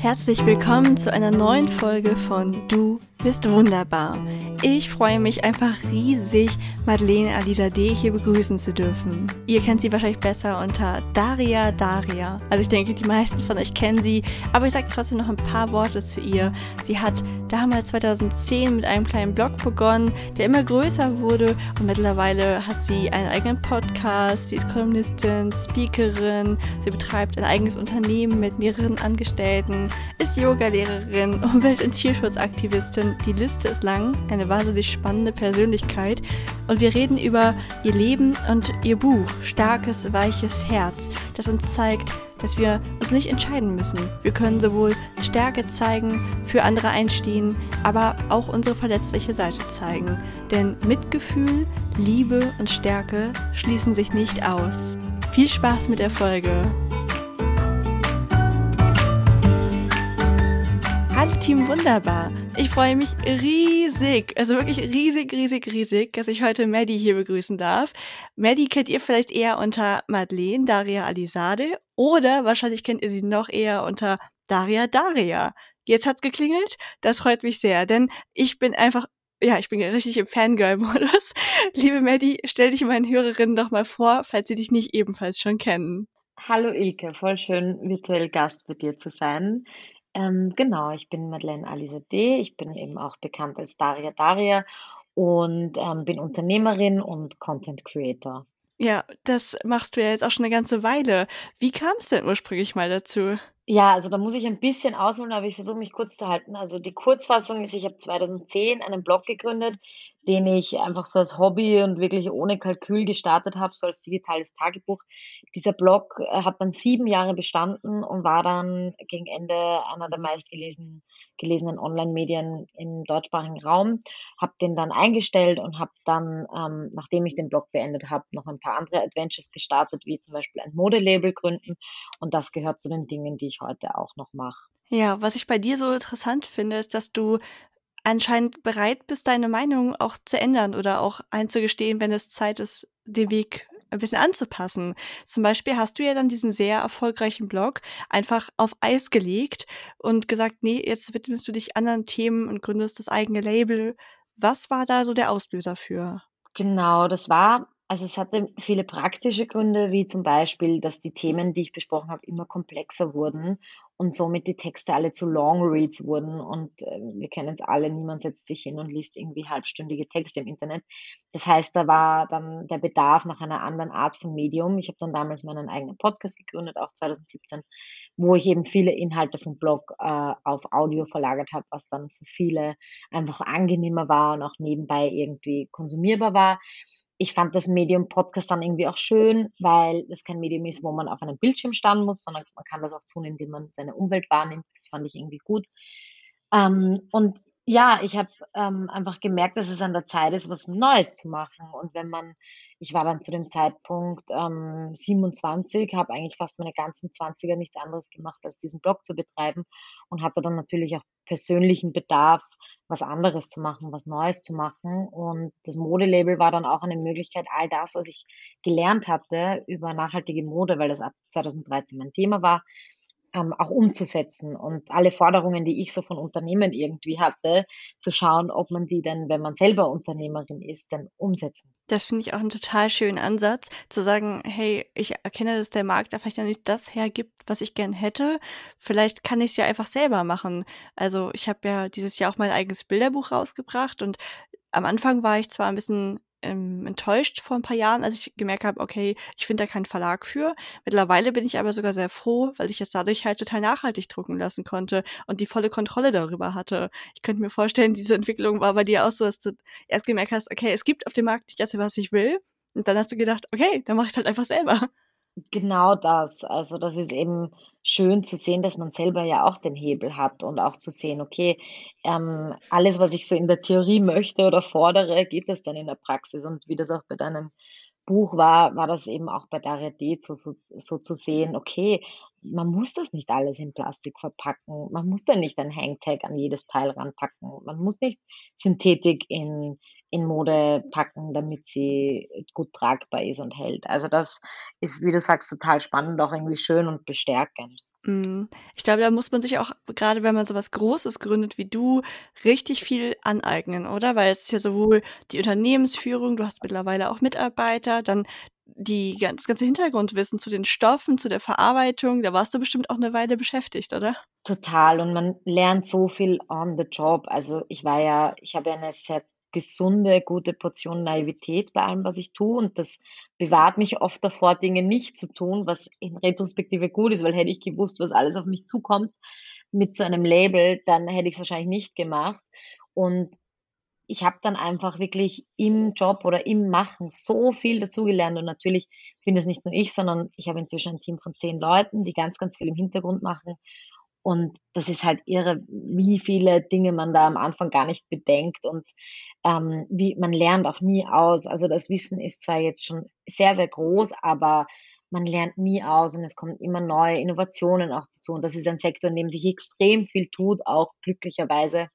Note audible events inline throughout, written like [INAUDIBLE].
Herzlich willkommen zu einer neuen Folge von Du bist wunderbar. Ich freue mich einfach riesig, Madeleine Alida D. hier begrüßen zu dürfen. Ihr kennt sie wahrscheinlich besser unter Daria Daria. Also ich denke, die meisten von euch kennen sie, aber ich sage trotzdem noch ein paar Worte zu ihr. Sie hat damals 2010 mit einem kleinen Blog begonnen, der immer größer wurde und mittlerweile hat sie einen eigenen Podcast, sie ist Kolumnistin, Speakerin, sie betreibt ein eigenes Unternehmen mit mehreren Angestellten, ist Yogalehrerin, Umwelt- und Tierschutzaktivistin. Die Liste ist lang, eine wahnsinnig spannende Persönlichkeit und wir reden über ihr Leben und ihr Buch Starkes, weiches Herz, das uns zeigt, dass wir uns nicht entscheiden müssen. Wir können sowohl Stärke zeigen, für andere einstehen, aber auch unsere verletzliche Seite zeigen. Denn Mitgefühl, Liebe und Stärke schließen sich nicht aus. Viel Spaß mit der Folge! Team Wunderbar! Ich freue mich riesig, also wirklich riesig, riesig, riesig, dass ich heute Maddie hier begrüßen darf. Maddie kennt ihr vielleicht eher unter Madeleine Daria Alisade oder wahrscheinlich kennt ihr sie noch eher unter Daria Daria. Jetzt hat's geklingelt, das freut mich sehr, denn ich bin einfach ja, ich bin richtig im Fangirl-Modus. [LAUGHS] Liebe Maddie, stell dich meinen Hörerinnen doch mal vor, falls sie dich nicht ebenfalls schon kennen. Hallo Ilke, voll schön virtuell Gast bei dir zu sein. Ähm, genau, ich bin Madeleine Alizadeh. Ich bin eben auch bekannt als Daria Daria und ähm, bin Unternehmerin und Content Creator. Ja, das machst du ja jetzt auch schon eine ganze Weile. Wie kam es denn ursprünglich mal dazu? Ja, also da muss ich ein bisschen ausholen, aber ich versuche mich kurz zu halten. Also die Kurzfassung ist, ich habe 2010 einen Blog gegründet, den ich einfach so als Hobby und wirklich ohne Kalkül gestartet habe, so als digitales Tagebuch. Dieser Blog äh, hat dann sieben Jahre bestanden und war dann gegen Ende einer der meistgelesenen gelesenen Online-Medien im deutschsprachigen Raum. Habe den dann eingestellt und habe dann, ähm, nachdem ich den Blog beendet habe, noch ein paar andere Adventures gestartet, wie zum Beispiel ein Modelabel gründen. Und das gehört zu den Dingen, die ich heute auch noch mache. Ja, was ich bei dir so interessant finde, ist, dass du anscheinend bereit bist, deine Meinung auch zu ändern oder auch einzugestehen, wenn es Zeit ist, den Weg ein bisschen anzupassen. Zum Beispiel hast du ja dann diesen sehr erfolgreichen Blog einfach auf Eis gelegt und gesagt, nee, jetzt widmest du dich anderen Themen und gründest das eigene Label. Was war da so der Auslöser für? Genau, das war also es hatte viele praktische Gründe, wie zum Beispiel, dass die Themen, die ich besprochen habe, immer komplexer wurden und somit die Texte alle zu Long Reads wurden. Und äh, wir kennen es alle, niemand setzt sich hin und liest irgendwie halbstündige Texte im Internet. Das heißt, da war dann der Bedarf nach einer anderen Art von Medium. Ich habe dann damals meinen eigenen Podcast gegründet, auch 2017, wo ich eben viele Inhalte vom Blog äh, auf Audio verlagert habe, was dann für viele einfach angenehmer war und auch nebenbei irgendwie konsumierbar war ich fand das Medium Podcast dann irgendwie auch schön, weil es kein Medium ist, wo man auf einem Bildschirm standen muss, sondern man kann das auch tun, indem man seine Umwelt wahrnimmt. Das fand ich irgendwie gut. Ähm, und ja, ich habe ähm, einfach gemerkt, dass es an der Zeit ist, was Neues zu machen. Und wenn man, ich war dann zu dem Zeitpunkt ähm, 27, habe eigentlich fast meine ganzen 20er nichts anderes gemacht, als diesen Blog zu betreiben und hatte dann natürlich auch persönlichen Bedarf, was anderes zu machen, was Neues zu machen. Und das Modelabel war dann auch eine Möglichkeit, all das, was ich gelernt hatte über nachhaltige Mode, weil das ab 2013 mein Thema war, ähm, auch umzusetzen und alle Forderungen, die ich so von Unternehmen irgendwie hatte, zu schauen, ob man die dann, wenn man selber Unternehmerin ist, dann umsetzen. Das finde ich auch einen total schönen Ansatz, zu sagen, hey, ich erkenne, dass der Markt da vielleicht noch nicht das hergibt, was ich gern hätte. Vielleicht kann ich es ja einfach selber machen. Also ich habe ja dieses Jahr auch mein eigenes Bilderbuch rausgebracht und am Anfang war ich zwar ein bisschen ähm, enttäuscht vor ein paar Jahren, als ich gemerkt habe, okay, ich finde da keinen Verlag für. Mittlerweile bin ich aber sogar sehr froh, weil ich es dadurch halt total nachhaltig drucken lassen konnte und die volle Kontrolle darüber hatte. Ich könnte mir vorstellen, [LAUGHS] diese Entwicklung war bei dir auch so, dass du erst gemerkt hast, okay, es gibt auf dem Markt nicht das, was ich will. Und dann hast du gedacht, okay, dann mache ich es halt einfach selber. Genau das. Also das ist eben schön zu sehen, dass man selber ja auch den Hebel hat und auch zu sehen, okay, ähm, alles, was ich so in der Theorie möchte oder fordere, geht das dann in der Praxis. Und wie das auch bei deinem Buch war, war das eben auch bei Daria D so, so, so zu sehen, okay, man muss das nicht alles in Plastik verpacken. Man muss da nicht ein Hangtag an jedes Teil ranpacken. Man muss nicht Synthetik in, in Mode packen, damit sie gut tragbar ist und hält. Also das ist, wie du sagst, total spannend, auch irgendwie schön und bestärkend. Mhm. Ich glaube, da muss man sich auch, gerade wenn man so was Großes gründet wie du, richtig viel aneignen, oder? Weil es ist ja sowohl die Unternehmensführung, du hast mittlerweile auch Mitarbeiter, dann die das ganze Hintergrundwissen zu den Stoffen, zu der Verarbeitung, da warst du bestimmt auch 'ne Weile beschäftigt, oder? Total und man lernt so viel on the job. Also, ich war ja ich habe ja 'ne sehr gesunde, gute Portion Naivität bei allem, was ich tue und das bewahrt mich oft davor, Dinge nicht zu tun, was in Retrospektive gut ist, weil hätte ich gewusst, was alles auf mich zukommt mit so einem Label, dann hätte ich's wahrscheinlich nicht gemacht. Und ich habe dann einfach wirklich im Job oder im Machen so viel dazugelernt und natürlich bin das nicht nur ich, sondern ich habe inzwischen ein Team von 10 Leuten, die ganz, ganz viel im Hintergrund machen. Und das ist halt irre, wie viele Dinge man da am Anfang gar nicht bedenkt und, ähm, wie man lernt auch nie aus. Also, das Wissen ist zwar jetzt schon sehr, sehr groß, aber man lernt nie aus und es kommen immer neue Innovationen auch dazu. Und das ist ein Sektor, in dem sich extrem viel tut, auch glücklicherweise.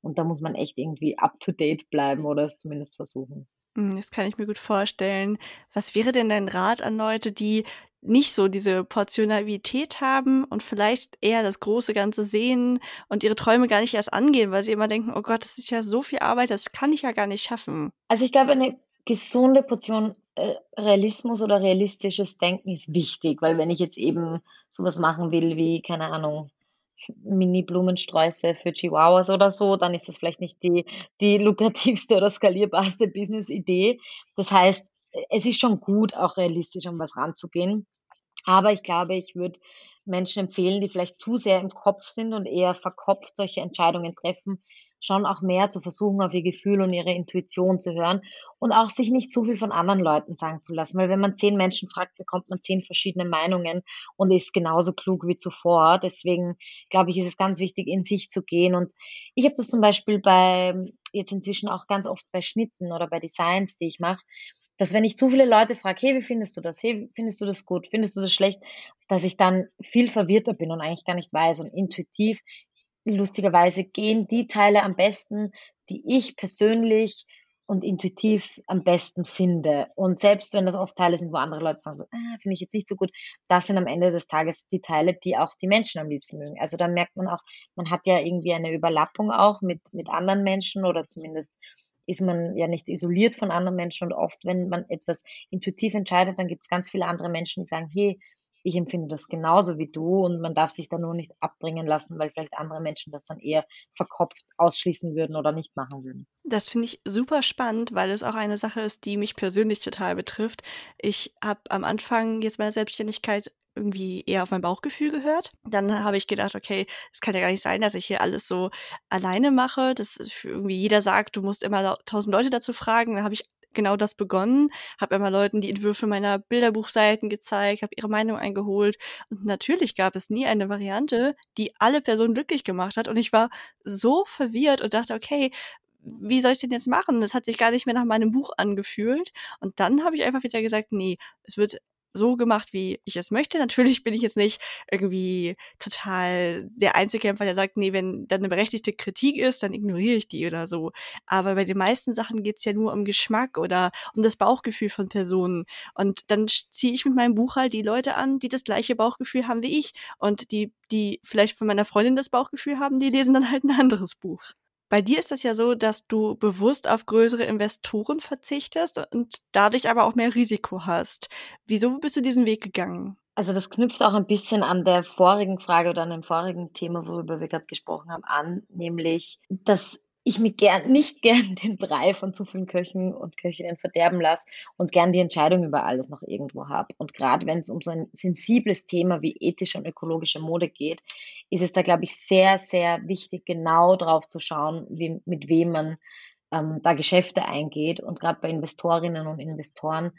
Und da muss man echt irgendwie up to date bleiben oder es zumindest versuchen. Hm, das kann ich mir gut vorstellen. Was wäre denn dein Rat an Leute, die nicht so diese Portion Naivität haben und vielleicht eher das große Ganze sehen und ihre Träume gar nicht erst angehen, weil sie immer denken: „Oh Gott, das ist ja so viel Arbeit, das kann ich ja gar nicht schaffen.“ Also, ich glaube, eine gesunde Portion, äh, Realismus oder realistisches Denken ist wichtig, weil wenn ich jetzt eben so was machen will wie, keine Ahnung, Mini-Blumensträuße für Chihuahuas oder so, dann ist das vielleicht nicht die die lukrativste oder skalierbarste Businessidee. Das heißt, es ist schon gut, auch realistisch an was ranzugehen. Aber ich glaube, ich würde Menschen empfehlen, die vielleicht zu sehr im Kopf sind und eher verkopft solche Entscheidungen treffen, schon auch mehr zu versuchen, auf ihr Gefühl und ihre Intuition zu hören und auch sich nicht zu viel von anderen Leuten sagen zu lassen. Weil wenn man 10 Menschen fragt, bekommt man 10 verschiedene Meinungen und ist genauso klug wie zuvor. Deswegen glaube ich, ist es ganz wichtig, in sich zu gehen. Und ich habe das zum Beispiel bei jetzt inzwischen auch ganz oft bei Schnitten oder bei Designs, die ich mache, dass wenn ich zu viele Leute frage: „Hey, wie findest du das? Hey, findest du das gut? Findest du das schlecht?“ Dass ich dann viel verwirrter bin und eigentlich gar nicht weiß. Und intuitiv, lustigerweise gehen die Teile am besten, die ich persönlich und intuitiv am besten finde. Und selbst wenn das oft Teile sind, wo andere Leute sagen so: „Ah, finde ich jetzt nicht so gut“, das sind am Ende des Tages die Teile, die auch die Menschen am liebsten mögen. Also, da merkt man auch, man hat ja irgendwie eine Überlappung auch mit mit anderen Menschen oder zumindest ist man ja nicht isoliert von anderen Menschen und oft, wenn man etwas intuitiv entscheidet, dann gibt's ganz viele andere Menschen, die sagen: „Hey, ich empfinde das genauso wie du“ und man darf sich da nur nicht abbringen lassen, weil vielleicht andere Menschen das dann eher verkopft ausschließen würden oder nicht machen würden. Das finde ich super spannend, weil es auch eine Sache ist, die mich persönlich total betrifft. Ich habe am Anfang jetzt meiner Selbstständigkeit irgendwie eher auf mein Bauchgefühl gehört. Dann habe ich gedacht: „Okay, es kann ja gar nicht sein, dass ich hier alles so alleine mache, für irgendwie jeder sagt, du musst immer 1.000 Leute dazu fragen.“ Dann habe ich genau das begonnen, habe immer Leuten die Entwürfe meiner Bilderbuchseiten gezeigt, habe ihre Meinung eingeholt. Und natürlich gab es nie eine Variante, die alle Personen glücklich gemacht hat. Und ich war so verwirrt und dachte: „Okay, wie soll ich's denn jetzt machen?“ Das hat sich gar nicht mehr nach meinem Buch angefühlt. Und dann habe ich einfach wieder gesagt: „Ne, es wird so gemacht, wie ich es möchte.“ Natürlich bin ich jetzt nicht irgendwie total der Einzelkämpfer, der sagt: „Ne, wenn da 'ne berechtigte Kritik ist, dann ignoriere ich die“ oder so. Aber bei den meisten Sachen geht's ja nur um Geschmack oder um das Bauchgefühl von Personen. Und dann ziehe ich mit meinem Buch halt die Leute an, die das gleiche Bauchgefühl haben wie ich. Und die die vielleicht von meiner Freundin das Bauchgefühl haben, die lesen dann halt 'n anderes Buch. Bei dir ist das ja so, dass du bewusst auf größere Investoren verzichtest und dadurch aber auch mehr Risiko hast. Wieso bist du diesen Weg gegangen? Also, das knüpft auch ein bisschen an der vorigen Frage oder an dem vorigen Thema, worüber wir grad gesprochen haben, an, nämlich, dass ich mir gern nicht [LAUGHS] gern den Brei von zu vielen Köchen und Köchinnen verderben lasse und gern die Entscheidung über alles noch irgendwo habe. Und grad wenn's um so ein sensibles Thema wie ethische und ökologische Mode geht, ist es da, glaube ich, sehr, sehr wichtig, genau drauf zu schauen, wie mit wem man, ähm, da Geschäfte eingeht. Und grad bei Investorinnen und Investoren,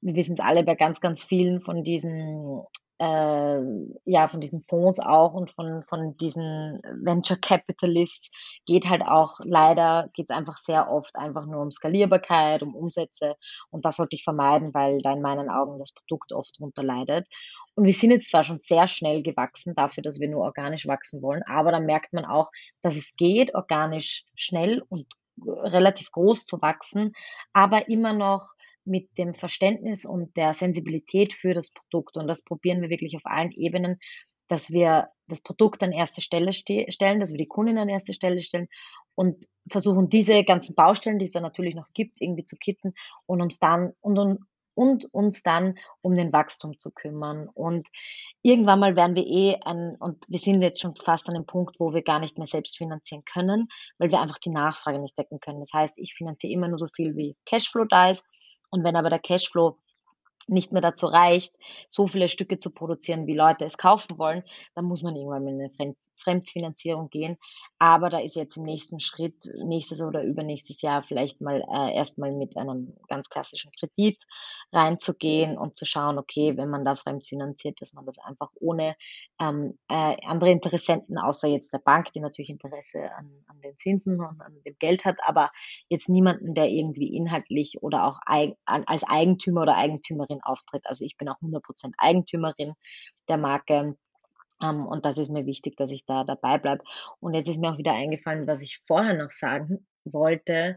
wir wissen's alle, bei ganz, ganz vielen von diesen äh, ja, von diesen Fonds auch und von von diesen Venture Capitalists geht halt auch leider geht's einfach sehr oft einfach nur um Skalierbarkeit, um Umsätze. Und das wollte ich vermeiden, weil da in meinen Augen das Produkt oft drunter leidet. Und wir sind jetzt zwar schon sehr schnell gewachsen dafür, dass wir nur organisch wachsen wollen, aber da merkt man auch, dass es geht, organisch schnell und relativ groß zu wachsen, aber immer noch mit dem Verständnis und der Sensibilität für das Produkt. Und das probieren wir wirklich auf allen Ebenen, dass wir das Produkt an erste Stelle stellen, dass wir die Kundin an erste Stelle stellen und versuchen, diese ganzen Baustellen, die es da natürlich noch gibt, irgendwie zu kitten und uns dann und, und, uns dann um den Wachstum zu kümmern. Und irgendwann mal werden wir eh ein, und wir sind jetzt schon fast an dem Punkt, wo wir gar nicht mehr selbst finanzieren können, weil wir einfach die Nachfrage nicht decken können. Das heißt, ich finanziere immer nur so viel wie Cashflow da ist. Und wenn aber der Cashflow nicht mehr dazu reicht, so viele Stücke zu produzieren, wie Leute es kaufen wollen, dann muss man irgendwann mit einer Fremdfinanzierung gehen. Aber da ist jetzt im nächsten Schritt, nächstes oder übernächstes Jahr vielleicht mal äh, erstmal mit einem ganz klassischen Kredit reinzugehen und zu schauen, okay, wenn man da fremdfinanziert, dass man das einfach ohne ähm, äh, andere Interessenten, außer jetzt der Bank, die natürlich Interesse an, an den Zinsen und an dem Geld hat, aber jetzt niemanden, der irgendwie inhaltlich oder auch eig als Eigentümer oder Eigentümerin auftritt. Also ich bin auch 100% Eigentümerin der Marke und das ist mir wichtig, dass ich da dabei bleibe. Und jetzt ist mir auch wieder eingefallen, was ich vorher noch sagen [LAUGHS] wollte.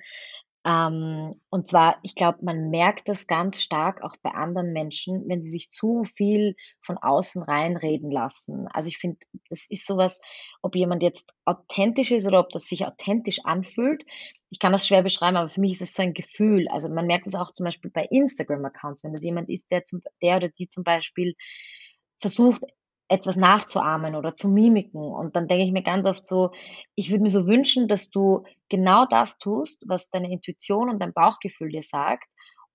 Ähm, und zwar, ich glaube, man merkt das ganz stark auch bei anderen Menschen, wenn sie sich zu viel von außen reinreden lassen. Also ich finde, das ist sowas, ob jemand jetzt authentisch ist oder ob das sich authentisch anfühlt. Ich kann das schwer beschreiben, aber für mich ist es so ein Gefühl. Also man merkt es auch zum Beispiel bei Instagram-Accounts, wenn das jemand ist, der, zum, der oder die zum Beispiel versucht, etwas nachzuahmen oder zu mimiken. Und dann denke ich mir ganz oft so, ich würde mir so wünschen, dass du genau das tust, was deine Intuition und dein Bauchgefühl dir sagt.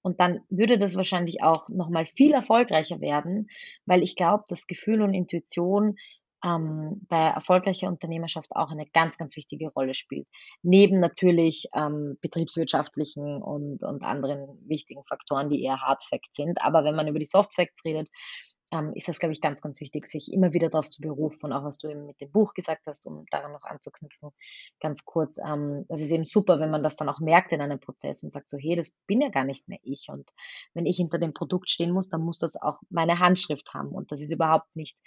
Und dann würde das wahrscheinlich auch nochmal viel erfolgreicher werden, weil ich glaube, dass Gefühl und Intuition ähm, bei erfolgreicher Unternehmerschaft auch eine ganz, ganz wichtige Rolle spielt. Neben natürlich ähm, betriebswirtschaftlichen und, und anderen wichtigen Faktoren, die eher Hard Facts sind. Aber wenn man über die Soft Facts redet, ähm, ist das, glaube ich, ganz, ganz wichtig, sich immer wieder darauf zu berufen, auch was du eben mit dem Buch gesagt hast, um daran noch anzuknüpfen, ganz kurz. Ähm, das ist eben super, wenn man das dann auch merkt in einem Prozess und sagt so, hey, das bin ja gar nicht mehr ich. Und wenn ich hinter dem Produkt stehen muss, dann muss das auch meine Handschrift haben. Und das ist überhaupt nicht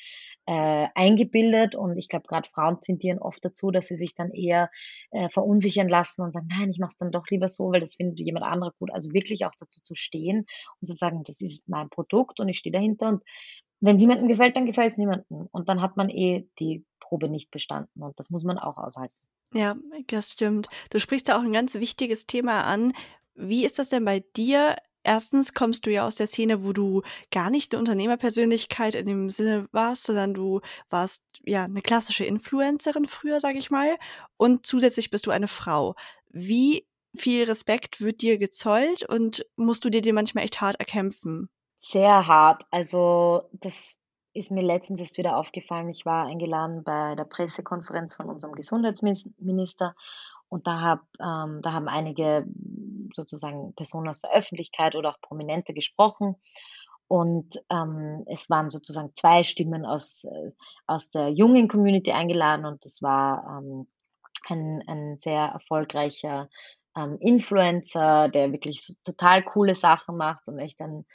äh, eingebildet. Und ich glaube, gerade Frauen tendieren oft dazu, dass sie sich dann eher äh, verunsichern lassen und sagen, nein, ich mache es dann doch lieber so, weil das findet jemand anderer gut. Also wirklich auch dazu zu stehen und zu sagen, das ist mein Produkt und ich stehe dahinter und wenn es niemandem gefällt, dann gefällt es niemandem. Und dann hat man eh die Probe nicht bestanden. Und das muss man auch aushalten. Ja, das stimmt. Du sprichst da auch ein ganz wichtiges Thema an. Wie ist das denn bei dir? Erstens kommst du ja aus der Szene, wo du gar nicht eine Unternehmerpersönlichkeit in dem Sinne warst, sondern du warst ja eine klassische Influencerin früher, sage ich mal. Und zusätzlich bist du eine Frau. Wie viel Respekt wird dir gezollt und musst du dir den manchmal echt hart erkämpfen? Sehr hart. Also, das ist mir letztens erst wieder aufgefallen. Ich war eingeladen bei der Pressekonferenz von unserem Gesundheitsminister und da, hab, ähm, da haben einige sozusagen Personen aus der Öffentlichkeit oder auch Prominente gesprochen. Und ähm, es waren sozusagen zwei Stimmen aus, äh, aus der jungen Community eingeladen und das war ähm, ein, ein sehr erfolgreicher ähm, Influencer, der wirklich total coole Sachen macht und echt ein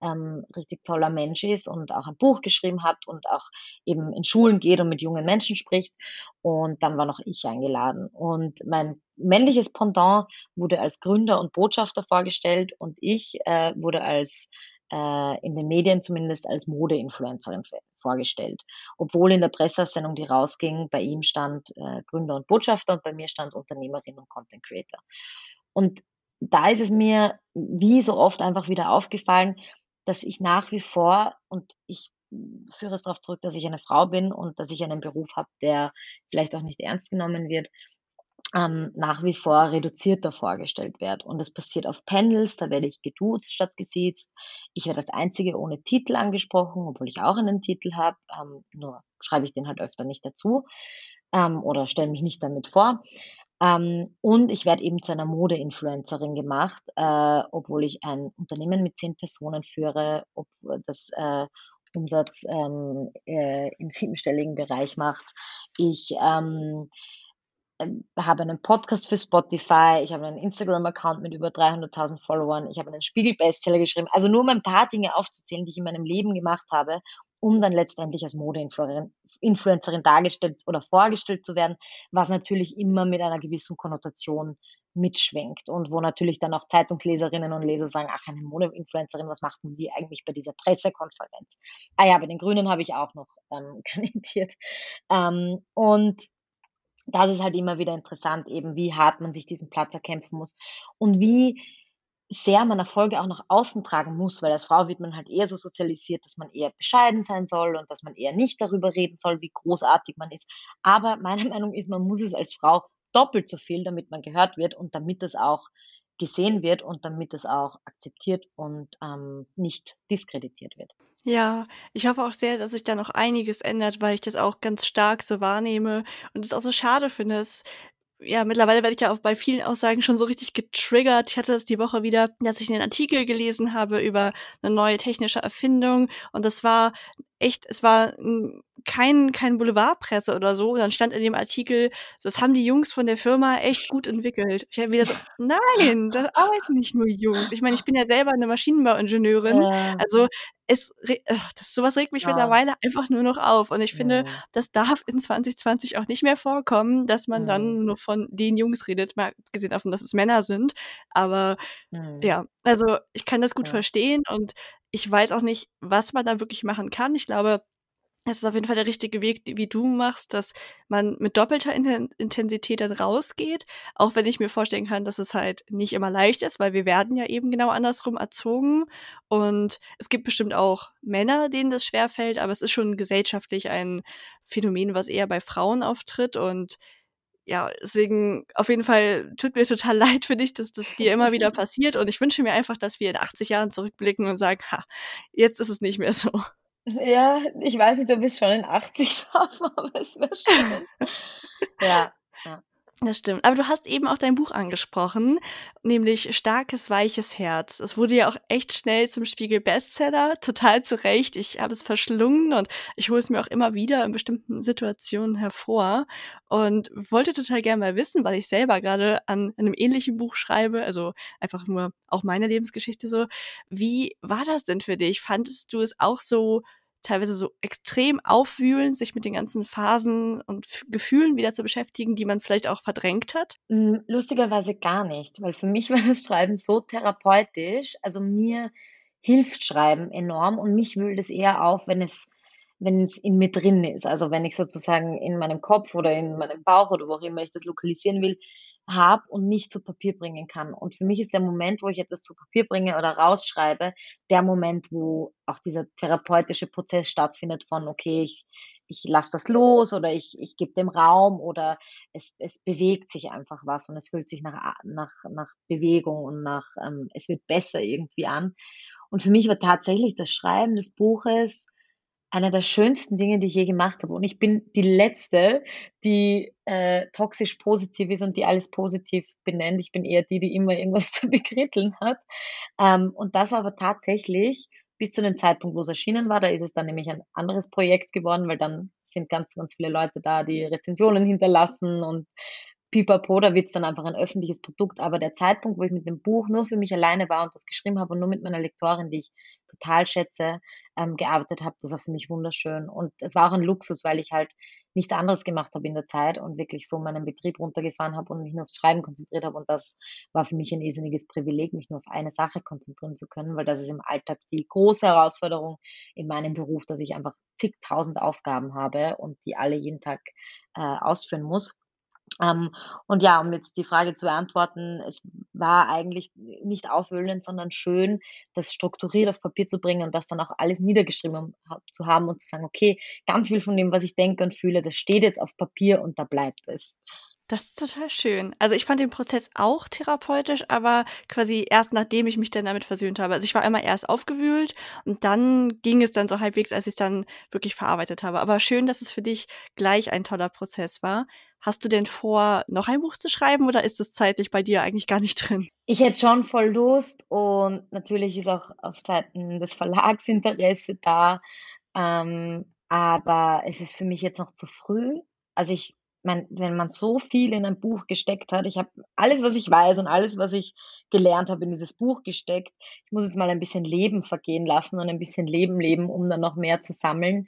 ähm, richtig toller Mensch ist und auch ein Buch geschrieben hat und auch eben in Schulen geht und mit jungen Menschen spricht. Und dann war noch ich eingeladen. Und mein männliches Pendant wurde als Gründer und Botschafter vorgestellt und ich äh, wurde als äh, in den Medien zumindest als Modeinfluencerin vorgestellt. Obwohl in der Pressesendung, die rausging, bei ihm stand äh, Gründer und Botschafter und bei mir stand Unternehmerin und Content Creator. Und da ist es mir wie so oft einfach wieder aufgefallen, dass ich nach wie vor, und ich führe es darauf zurück, dass ich eine Frau bin und dass ich einen Beruf habe, der vielleicht auch nicht ernst genommen wird, ähm, nach wie vor reduzierter vorgestellt werde. Und das passiert auf Panels, da werde ich geduzt statt gesiezt. Ich werde als Einzige ohne Titel angesprochen, obwohl ich auch einen Titel habe, ähm, nur schreibe ich den halt öfter nicht dazu ähm, oder stelle mich nicht damit vor. Ähm, und ich werde eben zu einer Mode-Influencerin gemacht, äh, obwohl ich ein Unternehmen mit zehn Personen führe, ob das äh, Umsatz ähm, äh, im siebenstelligen Bereich macht. Ich ähm, äh, habe einen Podcast für Spotify, ich habe einen Instagram-Account mit über 300.000 Followern, ich habe einen Spiegel-Bestseller geschrieben. Also nur um ein paar Dinge aufzuzählen, die ich in meinem Leben gemacht habe um dann letztendlich als Modeinfluencerin dargestellt oder vorgestellt zu werden, was natürlich immer mit einer gewissen Konnotation mitschwenkt und wo natürlich dann auch Zeitungsleserinnen und Leser sagen, ach, eine Modeinfluencerin, was macht denn die eigentlich bei dieser Pressekonferenz? Ah ja, bei den Grünen habe ich auch noch ähm, [LAUGHS] kandidiert. Ähm, und das ist halt immer wieder interessant, eben wie hart man sich diesen Platz erkämpfen muss und wie sehr man Erfolge auch nach außen tragen muss, weil als Frau wird man halt eher so sozialisiert, dass man eher bescheiden sein soll und dass man eher nicht darüber reden soll, wie großartig man ist. Aber meine [LAUGHS] Meinung ist, man muss es als Frau doppelt so viel, damit man gehört wird und damit es auch gesehen wird und damit es auch akzeptiert und ähm, nicht diskreditiert wird. Ja, ich hoffe auch sehr, dass sich da noch einiges ändert, weil ich das auch ganz stark so wahrnehme und es auch so schade finde, dass ja, mittlerweile werde ich ja auch bei vielen Aussagen schon so richtig getriggert. Ich hatte das die Woche wieder, dass ich einen Artikel gelesen habe über eine neue technische Erfindung und das war echt, es war kein, kein Boulevardpresse oder so. Dann stand in dem Artikel, das haben die Jungs von der Firma echt gut entwickelt. Ich habe wieder so, nein, da [LAUGHS] arbeiten nicht nur Jungs. Ich meine, ich bin ja selber eine Maschinenbauingenieurin. Ja. Also es, das, sowas regt mich ja. mittlerweile einfach nur noch auf. Und ich finde, ja. das darf in 2020 auch nicht mehr vorkommen, dass man dann nur von den Jungs redet, mal gesehen davon, dass es Männer sind. Aber ja, also ich kann das gut verstehen und ich weiß auch nicht, was man da wirklich machen kann. Ich glaube, es ist auf jeden Fall der richtige Weg, wie du machst, dass man mit doppelter Intensität dann rausgeht. Auch wenn ich mir vorstellen kann, dass es halt nicht immer leicht ist, weil wir werden ja eben genau andersrum erzogen. Und es gibt bestimmt auch Männer, denen das schwerfällt, aber es ist schon gesellschaftlich ein Phänomen, was eher bei Frauen auftritt. Und ja, deswegen auf jeden Fall tut mir total [LAUGHS] leid für dich, dass das dir immer wieder [LAUGHS] passiert. Und ich wünsche mir einfach, dass wir in 80 Jahren zurückblicken und sagen, ha, jetzt ist es nicht mehr so. Ja, ich weiß nicht, ob wir es schon in 80 [LAUGHS] schaffen, aber es wäre schön. [LAUGHS] ja, ja. Das stimmt. Aber du hast eben auch dein Buch angesprochen, nämlich Starkes, weiches Herz. Es wurde ja auch echt schnell zum Spiegel-Bestseller, total zu Recht. Ich habe es verschlungen und ich hole es mir auch immer wieder in bestimmten Situationen hervor und wollte total gerne mal wissen, weil ich selber gerade an einem ähnlichen Buch schreibe, also einfach nur auch meine Lebensgeschichte so. Wie war das denn für dich? Fandest du es auch so teilweise so extrem aufwühlen, sich mit den ganzen Phasen und Gefühlen wieder zu beschäftigen, die man vielleicht auch verdrängt hat? Hm, lustigerweise gar nicht, weil für mich [LAUGHS] war das Schreiben so therapeutisch. Also mir hilft Schreiben enorm und mich wühlt es eher auf, wenn es wenn es in mir drin ist. Also wenn ich sozusagen in meinem Kopf oder in meinem Bauch oder wo auch immer ich das lokalisieren will, habe und nicht zu Papier bringen kann. Und für mich ist der Moment, wo ich etwas zu Papier bringe oder rausschreibe, der Moment, wo auch dieser therapeutische Prozess stattfindet von, okay, ich, ich lasse das los oder ich, ich gebe dem Raum oder es, es bewegt sich einfach was und es fühlt sich nach, nach, nach Bewegung und nach, ähm, es wird besser irgendwie an. Und für mich war tatsächlich das Schreiben des Buches einer der schönsten Dinge, die ich je gemacht habe. Und ich bin die Letzte, die äh, toxisch positiv ist und die alles positiv benennt. Ich bin eher die, die immer irgendwas [LAUGHS] zu bekritteln hat. Ähm, und das war aber tatsächlich bis zu dem Zeitpunkt, wo es erschienen war. Da ist es dann nämlich ein anderes Projekt geworden, weil dann sind ganz, ganz viele Leute da, die Rezensionen hinterlassen und pipapo, da wird es dann einfach ein öffentliches Produkt. Aber der Zeitpunkt, wo ich mit dem Buch nur für mich alleine war und das geschrieben habe und nur mit meiner Lektorin, die ich total schätze, ähm, gearbeitet habe, das war für mich wunderschön. Und es war auch ein Luxus, weil ich halt nichts anderes gemacht habe in der Zeit und wirklich so meinen Betrieb runtergefahren habe und mich nur aufs Schreiben konzentriert habe. Und das war für mich ein irrsinniges Privileg, mich nur auf eine Sache konzentrieren zu können, weil das ist im Alltag die große Herausforderung in meinem Beruf, dass ich einfach zigtausend Aufgaben habe und die alle jeden Tag äh, ausführen muss. Ähm, und ja, um jetzt die Frage zu beantworten, es war eigentlich nicht aufwühlend, sondern schön, das strukturiert auf Papier zu bringen und das dann auch alles niedergeschrieben zu haben und zu sagen, okay, ganz viel von dem, was ich denke und fühle, das steht jetzt auf Papier und da bleibt es. Das ist total schön. Also ich fand den Prozess auch therapeutisch, aber quasi erst nachdem ich mich dann damit versöhnt habe. Also ich war immer erst aufgewühlt und dann ging es dann so halbwegs, als ich es dann wirklich verarbeitet habe. Aber schön, dass es für dich gleich ein toller Prozess war. Hast du denn vor, noch ein Buch zu schreiben oder ist es zeitlich bei dir eigentlich gar nicht drin? Ich hätte schon voll Lust und natürlich ist auch auf Seiten des Verlags [LAUGHS] Interesse da. Ähm, aber es ist für mich jetzt noch zu früh. Also ich mein, wenn man so viel in ein Buch gesteckt hat, ich habe alles, was ich weiß und alles, was ich gelernt habe, in dieses Buch gesteckt. Ich muss jetzt mal ein bisschen Leben vergehen lassen und ein bisschen Leben leben, um dann noch mehr zu sammeln.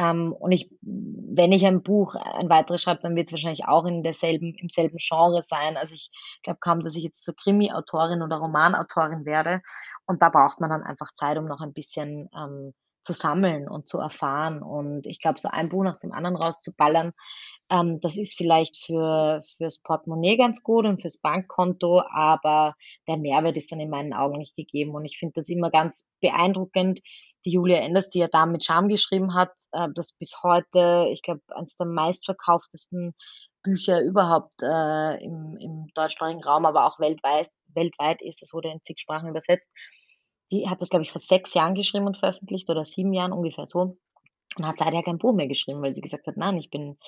Ähm, und ich, wenn ich ein Buch, ein weiteres schreibe, dann wird es wahrscheinlich auch in derselben, im selben Genre sein. Also ich glaube kaum, dass ich jetzt zur Krimi-Autorin oder Romanautorin werde. Und da braucht man dann einfach Zeit, um noch ein bisschen ähm, zu sammeln und zu erfahren. Und ich glaube, so ein Buch nach dem anderen rauszuballern, ähm, das ist vielleicht für, fürs Portemonnaie ganz gut und fürs Bankkonto, aber der Mehrwert ist dann in meinen Augen nicht gegeben. Und ich finde das immer ganz beeindruckend. Die Julia Enders, die ja da mit Charme geschrieben hat, äh, das bis heute, ich glaube, eines der meistverkauftesten Bücher überhaupt äh, im, im deutschsprachigen Raum, aber auch weltweit, weltweit ist. Es wurde in zig Sprachen übersetzt. Die hat das, glaube ich, vor sechs Jahren geschrieben und veröffentlicht oder sieben Jahren ungefähr so und hat seither kein Buch mehr geschrieben, weil sie gesagt hat, nein, ich bin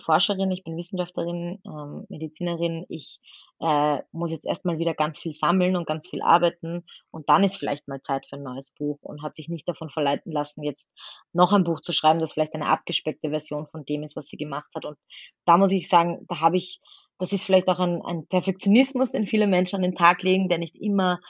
Forscherin, ich bin Wissenschaftlerin, ähm, Medizinerin, ich äh, muss jetzt erstmal wieder ganz viel sammeln und ganz viel arbeiten und dann ist vielleicht mal Zeit für ein neues Buch und hat sich nicht davon verleiten lassen, jetzt noch ein Buch zu schreiben, das vielleicht eine abgespeckte Version von dem ist, was sie gemacht hat. Und da muss ich sagen, da habe ich, das ist vielleicht auch ein, ein Perfektionismus, den viele Menschen an den Tag legen, der nicht immer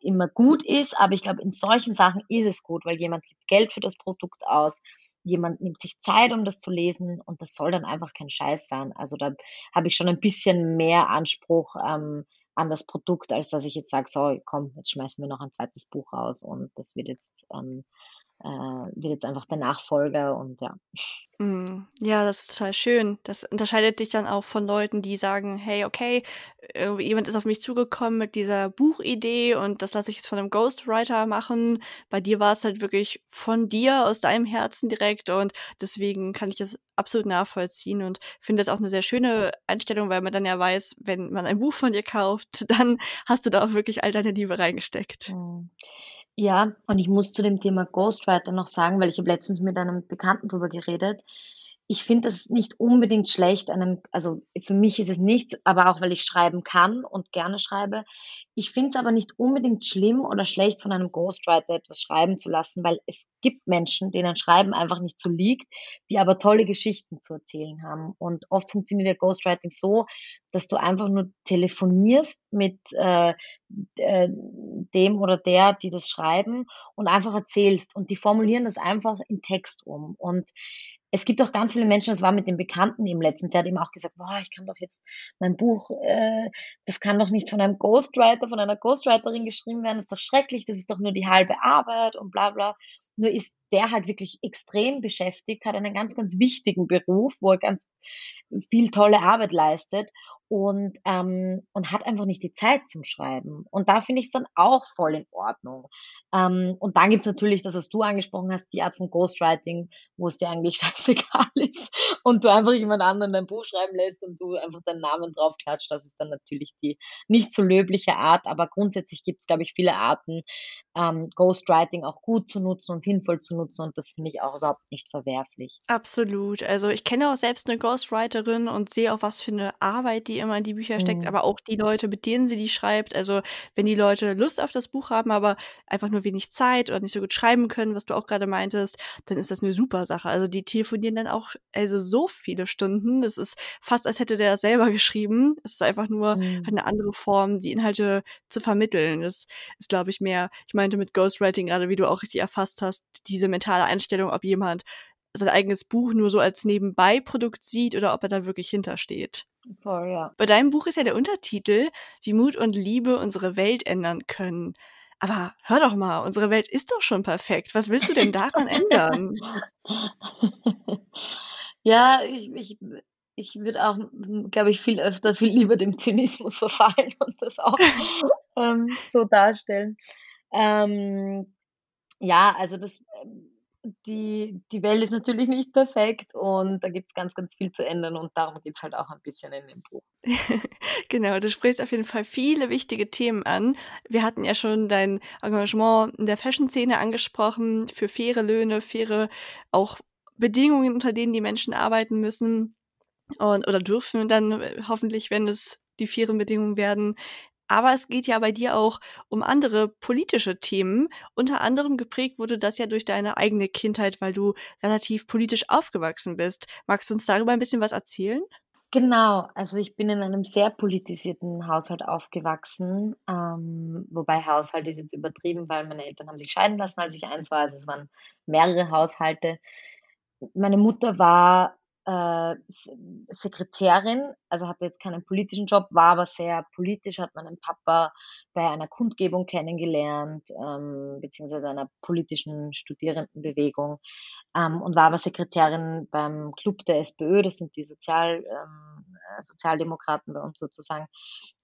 immer gut ist, aber ich glaube, in solchen Sachen ist es gut, weil jemand gibt Geld für das Produkt aus, jemand nimmt sich Zeit, um das zu lesen und das soll dann einfach kein Scheiß sein. Also da habe ich schon ein bisschen mehr Anspruch ähm, an das Produkt, als dass ich jetzt sage, so, komm, jetzt schmeißen wir noch ein zweites Buch raus und das wird jetzt ähm, äh, wird jetzt einfach der Nachfolger und ja. Mm, ja, das ist total schön. Das unterscheidet dich dann auch von Leuten, die sagen, hey, okay, jemand ist auf mich zugekommen mit dieser Buchidee und das lasse ich jetzt von einem Ghostwriter machen. Bei dir war es halt wirklich von dir, aus deinem Herzen direkt und deswegen kann ich das absolut nachvollziehen und finde das auch eine sehr schöne Einstellung, weil man dann ja weiß, wenn man ein Buch von dir kauft, [LAUGHS] dann hast du da auch wirklich all deine Liebe reingesteckt. Mhm. Ja, und ich muss zu dem Thema Ghostwriter noch sagen, weil ich habe letztens mit einem Bekannten drüber geredet ich finde es nicht unbedingt schlecht, einen, also für mich ist es nicht, aber auch weil ich schreiben kann und gerne schreibe. Ich finde es aber nicht unbedingt schlimm oder schlecht, von einem Ghostwriter etwas schreiben zu lassen, weil es gibt Menschen, denen Schreiben einfach nicht so liegt, die aber tolle Geschichten zu erzählen haben. Und oft funktioniert der Ghostwriting so, dass du einfach nur telefonierst mit äh, äh, dem oder der, die das schreiben und einfach erzählst. Und die formulieren das einfach in Text um. Und es gibt auch ganz viele Menschen, das war mit den Bekannten im letzten Jahr, die haben auch gesagt, boah, ich kann doch jetzt mein Buch, äh, das kann doch nicht von einem Ghostwriter, von einer Ghostwriterin geschrieben werden, das ist doch schrecklich, das ist doch nur die halbe Arbeit und bla bla. Nur ist der halt wirklich extrem beschäftigt, hat einen ganz, ganz wichtigen Beruf, wo er ganz viel tolle Arbeit leistet und, ähm, und hat einfach nicht die Zeit zum Schreiben. Und da finde ich es dann auch voll in Ordnung. Ähm, und dann gibt es natürlich das, was du angesprochen hast, die Art von Ghostwriting, wo es dir eigentlich [LAUGHS] scheißegal ist und du einfach jemand anderen dein Buch schreiben lässt und du einfach deinen Namen drauf klatscht. Das ist dann natürlich die nicht so löbliche Art, aber grundsätzlich gibt es, glaube ich, viele Arten, ähm, Ghostwriting auch gut zu nutzen und sinnvoll zu nutzen und das finde ich auch überhaupt nicht verwerflich. Absolut. Also ich kenne auch selbst eine Ghostwriterin und sehe auch, was für eine Arbeit die immer in die Bücher steckt, mhm. aber auch die Leute, mit denen sie die schreibt. Also wenn die Leute Lust auf das Buch haben, aber einfach nur wenig Zeit oder nicht so gut schreiben können, was du auch gerade meintest, dann ist das eine super Sache. Also die telefonieren dann auch also so viele Stunden. Das ist fast, als hätte der das selber geschrieben. Es ist einfach nur mhm. eine andere Form, die Inhalte zu vermitteln. Das ist, glaube ich, mehr, ich meinte mit Ghostwriting gerade, wie du auch richtig erfasst hast, diese mentale Einstellung, ob jemand sein eigenes Buch nur so als Nebenbei-Produkt sieht oder ob er da wirklich hintersteht. Voll, ja. Bei deinem Buch ist ja der Untertitel, wie Mut und Liebe unsere Welt ändern können. Aber hör doch mal, unsere Welt ist doch schon perfekt. Was willst du denn daran ändern? [LAUGHS] Ja, ich, ich, ich würde auch, glaube ich, viel öfter, viel lieber dem Zynismus verfallen [LAUGHS] und das auch [LAUGHS] ähm, so darstellen. Ähm, ja, also das, ähm, die, die Welt ist natürlich nicht perfekt und da gibt es ganz, ganz viel zu ändern und darum geht es halt auch ein bisschen in dem Buch. [LAUGHS] genau, du sprichst auf jeden Fall viele wichtige Themen an. Wir hatten ja schon dein Engagement in der Fashion-Szene angesprochen, für faire Löhne, faire auch Bedingungen, unter denen die Menschen arbeiten müssen und oder dürfen dann äh, hoffentlich, wenn es die fairen Bedingungen werden. Aber es geht ja bei dir auch um andere politische Themen. Unter anderem geprägt wurde das ja durch deine eigene Kindheit, weil du relativ politisch aufgewachsen bist. Magst du uns darüber ein bisschen was erzählen? Genau, also ich bin in einem sehr politisierten Haushalt aufgewachsen, ähm, wobei Haushalt ist jetzt übertrieben, weil meine Eltern haben sich scheiden lassen, als ich eins war. Also es waren mehrere Haushalte. Meine Mutter war äh, Sekretärin, also hatte jetzt keinen politischen Job, war aber sehr politisch, hat meinen Papa bei einer Kundgebung kennengelernt, ähm, beziehungsweise einer politischen Studierendenbewegung ähm, und war aber Sekretärin beim Club der SPÖ, das sind die Sozial, ähm, Sozialdemokraten bei uns sozusagen,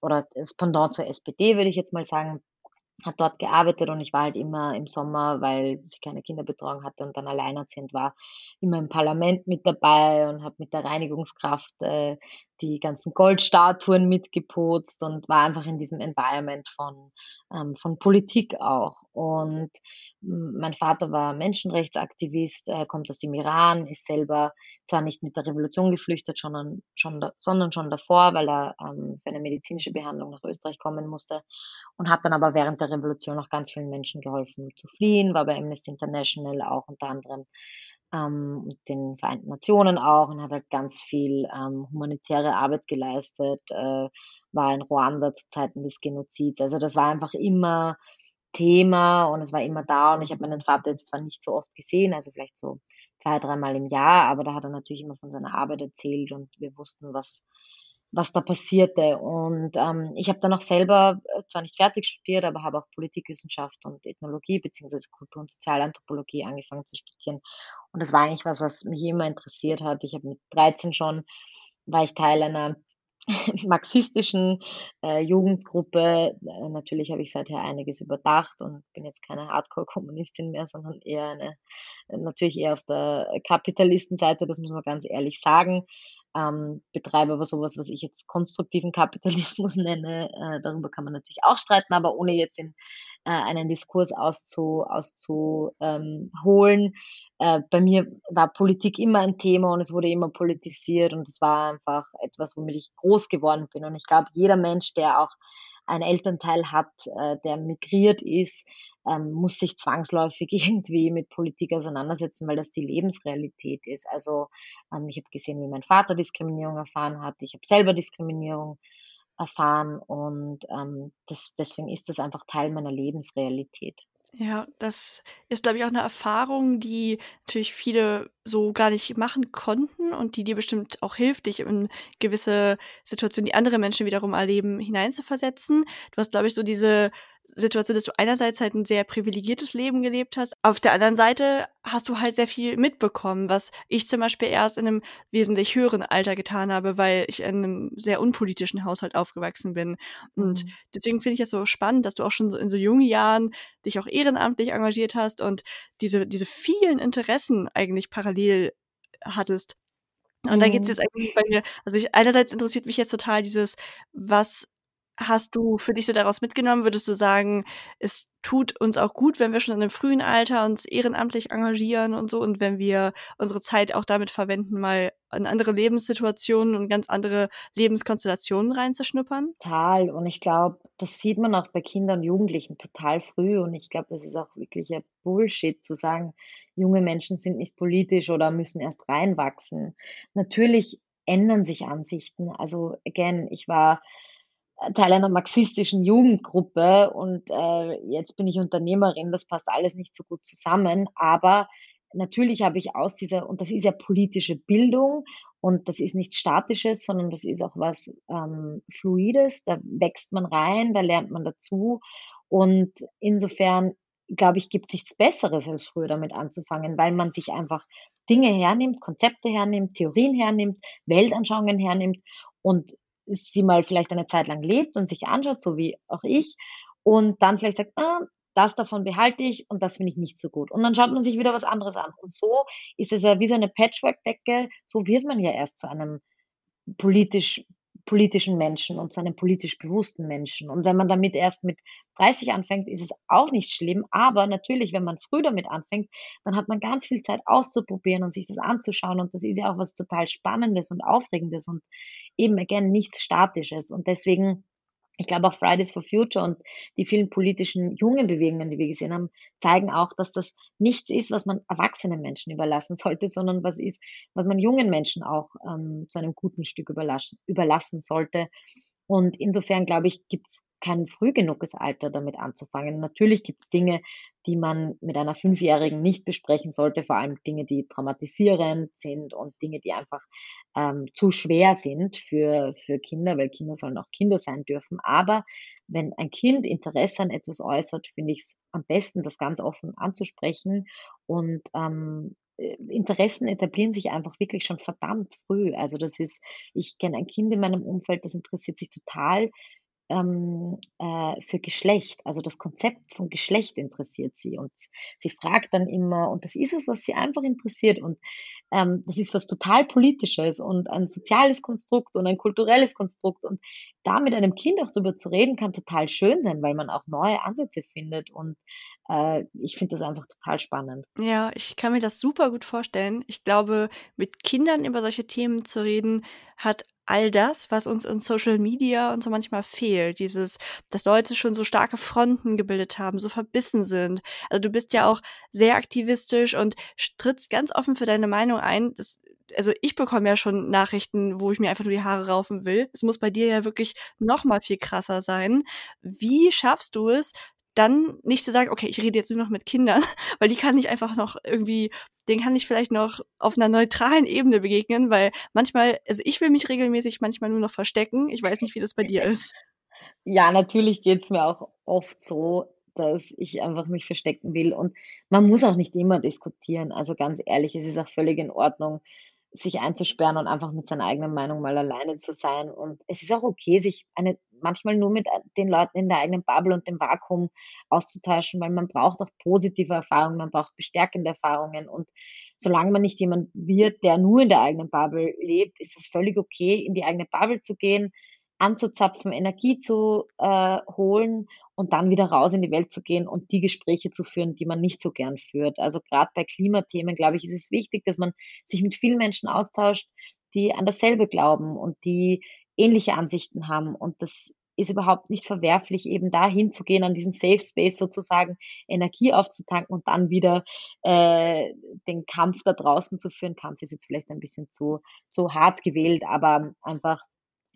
oder das Pendant zur SPD, würde ich jetzt mal sagen hat dort gearbeitet und ich war halt immer im Sommer, weil sie keine Kinderbetreuung hatte und dann alleinerziehend war, immer im Parlament mit dabei und habe mit der Reinigungskraft äh, die ganzen Goldstatuen mitgeputzt und war einfach in diesem Environment von, ähm, von Politik auch. Und mein Vater war Menschenrechtsaktivist, er kommt aus dem Iran, ist selber zwar nicht mit der Revolution geflüchtet, sondern schon, da, sondern schon davor, weil er ähm, für eine medizinische Behandlung nach Österreich kommen musste und hat dann aber während der Revolution auch ganz vielen Menschen geholfen zu fliehen, war bei Amnesty International auch unter anderem ähm, den Vereinten Nationen auch und hat halt ganz viel ähm, humanitäre Arbeit geleistet, äh, war in Ruanda zu Zeiten des Genozids. Also das war einfach immer Thema und es war immer da und ich habe meinen Vater jetzt zwar nicht so oft gesehen, also vielleicht so zwei, dreimal im Jahr, aber da hat er natürlich immer von seiner Arbeit erzählt und wir wussten, was, was da passierte. Und ähm, ich habe dann auch selber äh, zwar nicht fertig studiert, aber habe auch Politikwissenschaft und Ethnologie beziehungsweise Kultur- und Sozialanthropologie angefangen zu studieren. Und das war eigentlich was, was mich immer interessiert hat. Ich habe mit 13 schon, war ich Teil einer [LAUGHS] marxistischen äh, Jugendgruppe. Äh, natürlich habe ich seither einiges überdacht und bin jetzt keine Hardcore-Kommunistin mehr, sondern eher eine, natürlich eher auf der Kapitalistenseite, das muss man ganz ehrlich sagen. Ähm, betreibe aber sowas, was ich jetzt konstruktiven Kapitalismus [LAUGHS] nenne. Äh, darüber kann man natürlich auch streiten, aber ohne jetzt in äh, einen Diskurs auszu, auszuholen. Ähm, äh, bei mir war Politik immer ein Thema und es wurde immer politisiert und es war einfach etwas, womit ich groß geworden bin. Und ich glaube, jeder Mensch, der auch einen Elternteil hat, äh, der migriert ist, ähm, muss sich zwangsläufig [LAUGHS] irgendwie mit Politik auseinandersetzen, weil das die Lebensrealität ist. Also ähm, ich habe gesehen, wie mein Vater Diskriminierung erfahren hat. Ich habe selber Diskriminierung erfahren und ähm, das, deswegen ist das einfach Teil meiner Lebensrealität. Ja, das ist, glaube ich, auch eine Erfahrung, die natürlich viele so gar nicht machen konnten und die dir bestimmt auch hilft, dich in gewisse Situationen, die andere Menschen wiederum erleben, hineinzuversetzen. Du hast, glaube ich, so diese Situation, dass du einerseits halt ein sehr privilegiertes Leben gelebt hast. Auf der anderen Seite hast du halt sehr viel mitbekommen, was ich zum Beispiel erst in einem wesentlich höheren Alter getan habe, weil ich in einem sehr unpolitischen Haushalt aufgewachsen bin. Und mhm. deswegen finde ich es so spannend, dass du auch schon so in so jungen Jahren dich auch ehrenamtlich engagiert hast und diese, diese vielen Interessen eigentlich parallel hattest. Und da geht's jetzt eigentlich bei mir, also ich, einerseits interessiert mich jetzt total dieses, was hast du für dich so daraus mitgenommen? Würdest du sagen, es tut uns auch gut, wenn wir schon in einem frühen Alter uns ehrenamtlich engagieren und so und wenn wir unsere Zeit auch damit verwenden, mal in andere Lebenssituationen und ganz andere Lebenskonstellationen reinzuschnuppern? Total. Und ich glaube, das sieht man auch bei Kindern und Jugendlichen total früh. Und ich glaube, das ist auch wirklich ein Bullshit zu sagen, junge Menschen sind nicht politisch oder müssen erst reinwachsen. Natürlich ändern sich Ansichten. Also, again, ich war Teil einer marxistischen Jugendgruppe und äh, jetzt bin ich Unternehmerin, das passt alles nicht so gut zusammen, aber natürlich habe ich aus dieser, und das ist ja politische Bildung und das ist nichts Statisches, sondern das ist auch was ähm, Fluides, da wächst man rein, da lernt man dazu. Und insofern glaube ich, gibt es nichts Besseres, als früher damit anzufangen, weil man sich einfach Dinge hernimmt, Konzepte hernimmt, Theorien hernimmt, Weltanschauungen hernimmt und sie mal vielleicht eine Zeit lang lebt und sich anschaut, so wie auch ich, und dann vielleicht sagt, ah, das davon behalte ich und das finde ich nicht so gut. Und dann schaut man sich wieder was anderes an. Und so ist es ja wie so eine Patchwork-Decke, so wird man ja erst zu einem politisch politischen Menschen und zu einem politisch bewussten Menschen. Und wenn man damit erst mit 30 anfängt, ist es auch nicht schlimm. Aber natürlich, wenn man früh damit anfängt, dann hat man ganz viel Zeit auszuprobieren und sich das anzuschauen. Und das ist ja auch was total Spannendes und Aufregendes und eben, again, nichts Statisches. Und deswegen ich glaube auch Fridays for Future und die vielen politischen jungen Bewegungen, die wir gesehen haben, zeigen auch, dass das nichts ist, was man erwachsenen Menschen überlassen sollte, sondern was ist, was man jungen Menschen auch ähm, zu einem guten Stück überlassen, überlassen sollte. Und insofern, glaube ich, gibt es kein früh genuges Alter damit anzufangen. Natürlich gibt es Dinge, die man mit einer Fünfjährigen nicht besprechen sollte, vor allem Dinge, die traumatisierend sind und Dinge, die einfach ähm, zu schwer sind für, für Kinder, weil Kinder sollen auch Kinder sein dürfen. Aber wenn ein Kind Interesse an etwas äußert, finde ich es am besten, das ganz offen anzusprechen und ähm, äh, Interessen etablieren sich einfach wirklich schon verdammt früh. Also das ist, ich kenne ein Kind in meinem Umfeld, das interessiert sich total ähm, äh, für Geschlecht. Also das Konzept von Geschlecht interessiert sie und sie fragt dann immer, und das ist es, was sie einfach interessiert. Und ähm, das ist was total Politisches und ein soziales Konstrukt und ein kulturelles Konstrukt. Und da mit einem Kind auch darüber zu reden, kann total schön sein, weil man auch neue Ansätze findet. Und äh, ich finde das einfach total spannend. Ja, ich kann mir das super gut vorstellen. Ich glaube, mit Kindern über solche Themen zu reden, hat all das, was uns in Social Media und so manchmal fehlt. Dieses, dass Leute schon so starke Fronten gebildet haben, so verbissen sind. Also du bist ja auch sehr aktivistisch und trittst ganz offen für deine Meinung ein. Das, also ich bekomme ja schon Nachrichten, wo ich mir einfach nur die Haare raufen will. Es muss bei dir ja wirklich noch mal viel krasser sein. Wie schaffst du es, dann nicht zu sagen, okay, ich rede jetzt nur noch mit Kindern, [LAUGHS] weil die kann ich einfach noch irgendwie, den kann ich vielleicht noch auf einer neutralen Ebene begegnen, weil manchmal, also ich will mich regelmäßig manchmal nur noch verstecken. Ich weiß nicht, wie das bei dir [LAUGHS] ist. Ja, natürlich geht's mir auch oft so, dass ich einfach mich verstecken will. Und man muss auch nicht immer diskutieren. Also ganz ehrlich, es ist auch völlig in Ordnung, sich einzusperren und einfach mit seiner eigenen Meinung mal alleine zu sein. Und es ist auch okay, sich eine, manchmal nur mit den Leuten in der eigenen Bubble und dem Vakuum auszutauschen, weil man braucht auch positive Erfahrungen, man braucht bestärkende Erfahrungen. Und solange man nicht jemand wird, der nur in der eigenen Bubble lebt, ist es völlig okay, in die eigene Bubble zu gehen, anzuzapfen, Energie zu äh, holen und dann wieder raus in die Welt zu gehen und die Gespräche zu führen, die man nicht so gern führt. Also gerade bei Klimathemen, glaube ich, ist es wichtig, dass man sich mit vielen Menschen austauscht, die an dasselbe glauben und die ähnliche Ansichten haben. Und das ist überhaupt nicht verwerflich, eben da hinzugehen, an diesen Safe Space sozusagen Energie aufzutanken und dann wieder äh, den Kampf da draußen zu führen. Kampf ist jetzt vielleicht ein bisschen zu, zu hart gewählt, aber einfach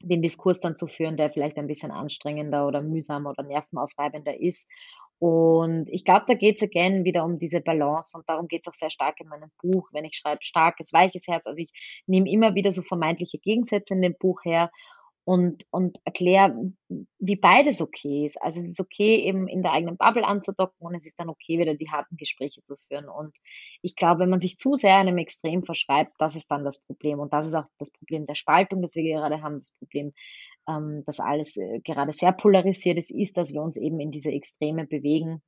den Diskurs dann zu führen, der vielleicht ein bisschen anstrengender oder mühsamer oder nervenaufreibender ist. Und ich glaube, da geht es again wieder um diese Balance und darum geht es auch sehr stark in meinem Buch, wenn ich schreibe starkes, weiches Herz. Also ich nehme immer wieder so vermeintliche Gegensätze in dem Buch her und, und erkläre, wie beides okay ist. Also es ist okay, eben in der eigenen Bubble anzudocken und es ist dann okay, wieder die harten Gespräche zu führen. Und ich glaube, wenn man sich zu sehr einem Extrem verschreibt, das ist dann das Problem. Und das ist auch das Problem der Spaltung, das wir gerade haben, das Problem, ähm, dass alles äh, gerade sehr polarisiert ist, ist, dass wir uns eben in diese Extreme bewegen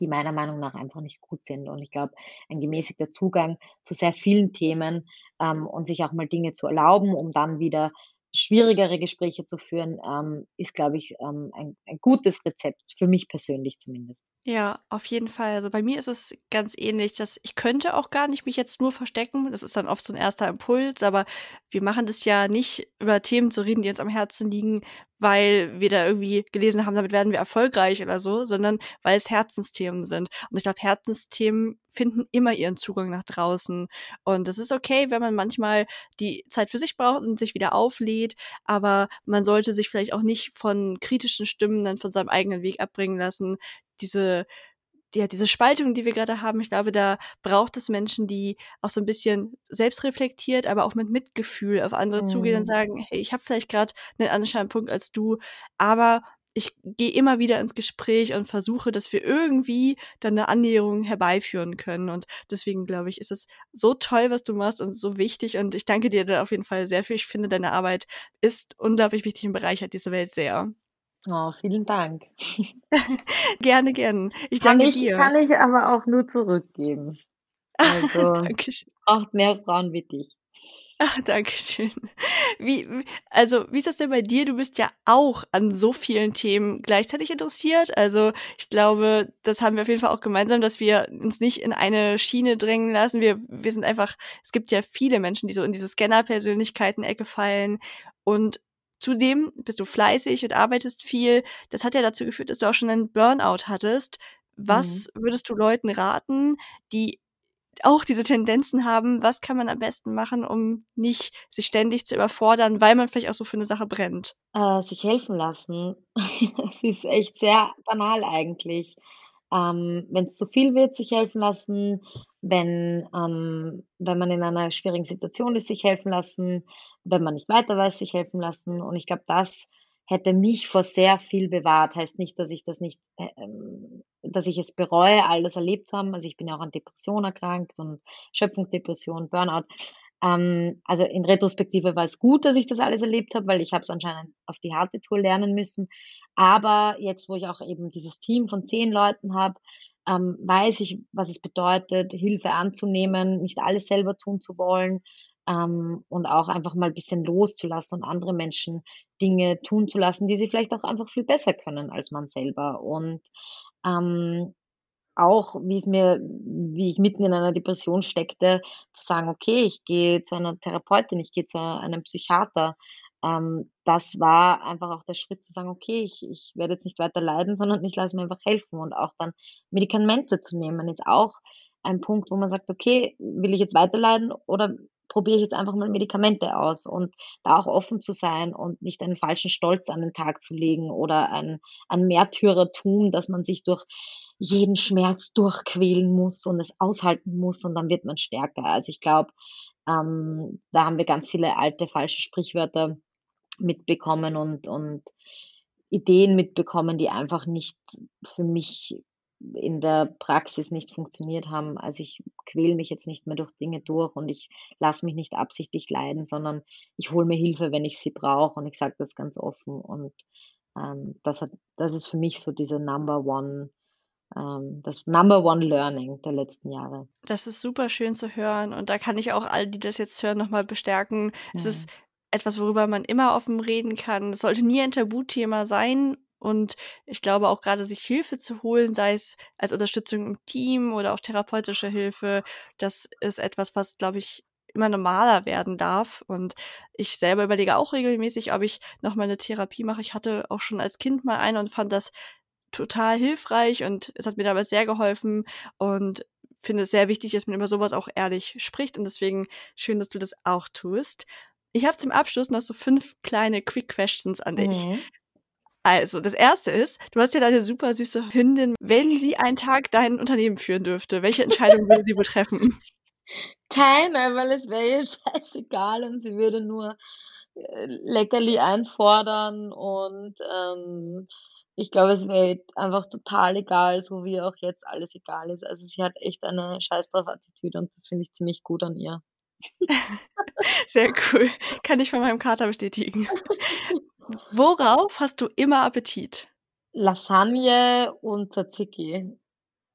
die meiner Meinung nach einfach nicht gut sind. Und ich glaube, ein gemäßigter Zugang zu sehr vielen Themen ähm, und sich auch mal Dinge zu erlauben, um dann wieder schwierigere Gespräche zu führen, ähm, ist, glaube ich, ähm, ein, ein gutes Rezept, für mich persönlich zumindest. Ja, auf jeden Fall. Also bei mir ist es ganz ähnlich, dass ich könnte auch gar nicht mich jetzt nur verstecken. Das ist dann oft so ein erster Impuls, aber wir machen das ja nicht über Themen zu reden, die uns am Herzen liegen, weil wir da irgendwie gelesen haben, damit werden wir erfolgreich oder so, sondern weil es Herzensthemen sind. Und ich glaube, Herzensthemen finden immer ihren Zugang nach draußen. Und es ist okay, wenn man manchmal die Zeit für sich braucht und sich wieder auflädt, aber man sollte sich vielleicht auch nicht von kritischen Stimmen dann von seinem eigenen Weg abbringen lassen, diese ja, diese Spaltung, die wir gerade haben, ich glaube, da braucht es Menschen, die auch so ein bisschen selbstreflektiert, aber auch mit Mitgefühl auf andere mhm. zugehen und mhm. sagen, hey, ich habe vielleicht gerade einen anderen Punkt als du, aber ich gehe immer wieder ins Gespräch und versuche, dass wir irgendwie dann eine Annäherung herbeiführen können. Und deswegen glaube ich, ist es so toll, was du machst und so wichtig. Und ich danke dir da auf jeden Fall sehr viel. Ich finde, deine Arbeit ist unglaublich wichtig und bereichert diese Welt sehr. Oh, vielen Dank. [LAUGHS] gerne, gerne. Ich kann danke ich, dir. Kann ich aber auch nur zurückgeben. [LAUGHS] Also, [LAUGHS] es braucht mehr Frauen wie dich. Ach, danke schön. Wie, also, wie ist das denn bei dir? Du bist ja auch an so vielen Themen gleichzeitig interessiert. Also, ich glaube, das haben wir auf jeden Fall auch gemeinsam, dass wir uns nicht in eine Schiene drängen lassen. Wir, wir sind einfach, es gibt ja viele Menschen, die so in diese Scanner-Persönlichkeiten-Ecke fallen. Und Zudem bist du fleißig und arbeitest viel. Das hat ja dazu geführt, dass du auch schon einen Burnout hattest. Was mhm. würdest du Leuten raten, die auch diese Tendenzen haben, was kann man am besten machen, um nicht sich ständig zu überfordern, weil man vielleicht auch so für eine Sache brennt? Äh, sich helfen lassen. [LAUGHS] Es ist echt sehr banal eigentlich. Ähm, Wenn es zu viel wird, sich helfen lassen. Wenn, ähm, wenn man in einer schwierigen Situation ist, sich helfen lassen. Wenn man nicht weiter weiß, sich helfen lassen. Und ich glaube, das hätte mich vor sehr viel bewahrt. Heißt nicht, dass ich das nicht, äh, ähm, dass ich es bereue, all das erlebt zu haben. Also ich bin ja auch an Depression erkrankt und Schöpfungsdepression, Burnout. Ähm, also in Retrospektive war es gut, dass ich das alles erlebt habe, weil ich habe es anscheinend auf die harte Tour lernen müssen. Aber jetzt, wo ich auch eben dieses Team von zehn Leuten habe, ähm, weiß ich, was es bedeutet, Hilfe anzunehmen, nicht alles selber tun zu wollen, ähm, und auch einfach mal ein bisschen loszulassen und andere Menschen Dinge tun zu lassen, die sie vielleicht auch einfach viel besser können als man selber. Und ähm, auch, wie es mir, wie ich mitten in einer Depression steckte, zu sagen, okay, ich gehe zu einer Therapeutin, ich gehe zu einem Psychiater. Ähm, das war einfach auch der Schritt zu sagen, okay, ich, ich werde jetzt nicht weiter leiden, sondern ich lasse mir einfach helfen und auch dann Medikamente zu nehmen, ist auch ein Punkt, wo man sagt, okay, will ich jetzt weiterleiden oder probiere ich jetzt einfach mal Medikamente aus und da auch offen zu sein und nicht einen falschen Stolz an den Tag zu legen oder ein, ein Märtyrertum, dass man sich durch jeden Schmerz durchquälen muss und es aushalten muss und dann wird man stärker. Also ich glaube, ähm, da haben wir ganz viele alte falsche Sprichwörter mitbekommen und, und Ideen mitbekommen, die einfach nicht für mich in der Praxis nicht funktioniert haben. Also ich quäle mich jetzt nicht mehr durch Dinge durch und ich lasse mich nicht absichtlich leiden, sondern ich hole mir Hilfe, wenn ich sie brauche und ich sage das ganz offen. Und ähm, das, hat, das ist für mich so diese Number One, ähm, das Number One Learning der letzten Jahre. Das ist super schön zu hören und da kann ich auch all die das jetzt hören nochmal bestärken. Ja. Es ist etwas, worüber man immer offen reden kann. Es sollte nie ein Tabuthema sein und ich glaube auch gerade sich Hilfe zu holen, sei es als Unterstützung im Team oder auch therapeutische Hilfe, das ist etwas, was, glaube ich, immer normaler werden darf. Und ich selber überlege auch regelmäßig, ob ich noch mal eine Therapie mache. Ich hatte auch schon als Kind mal eine und fand das total hilfreich und es hat mir dabei sehr geholfen und finde es sehr wichtig, dass man über sowas auch ehrlich spricht und deswegen schön, dass du das auch tust. Ich habe zum Abschluss noch so fünf kleine Quick Questions an dich. Mhm. Also, das erste ist, du hast ja deine super süße Hündin. Wenn sie einen Tag dein Unternehmen führen dürfte, welche Entscheidung [LAUGHS] würde sie wohl treffen? Keine, weil es wäre ihr [LAUGHS] scheißegal und sie würde nur äh, Leckerli einfordern und ähm, ich glaube, es wäre einfach total egal, so wie auch jetzt alles egal ist. Also sie hat echt eine scheiß drauf Attitüde und das finde ich ziemlich gut an ihr. [LAUGHS] Sehr cool. Kann ich von meinem Kater bestätigen. Worauf hast du immer Appetit? Lasagne und Tzatziki.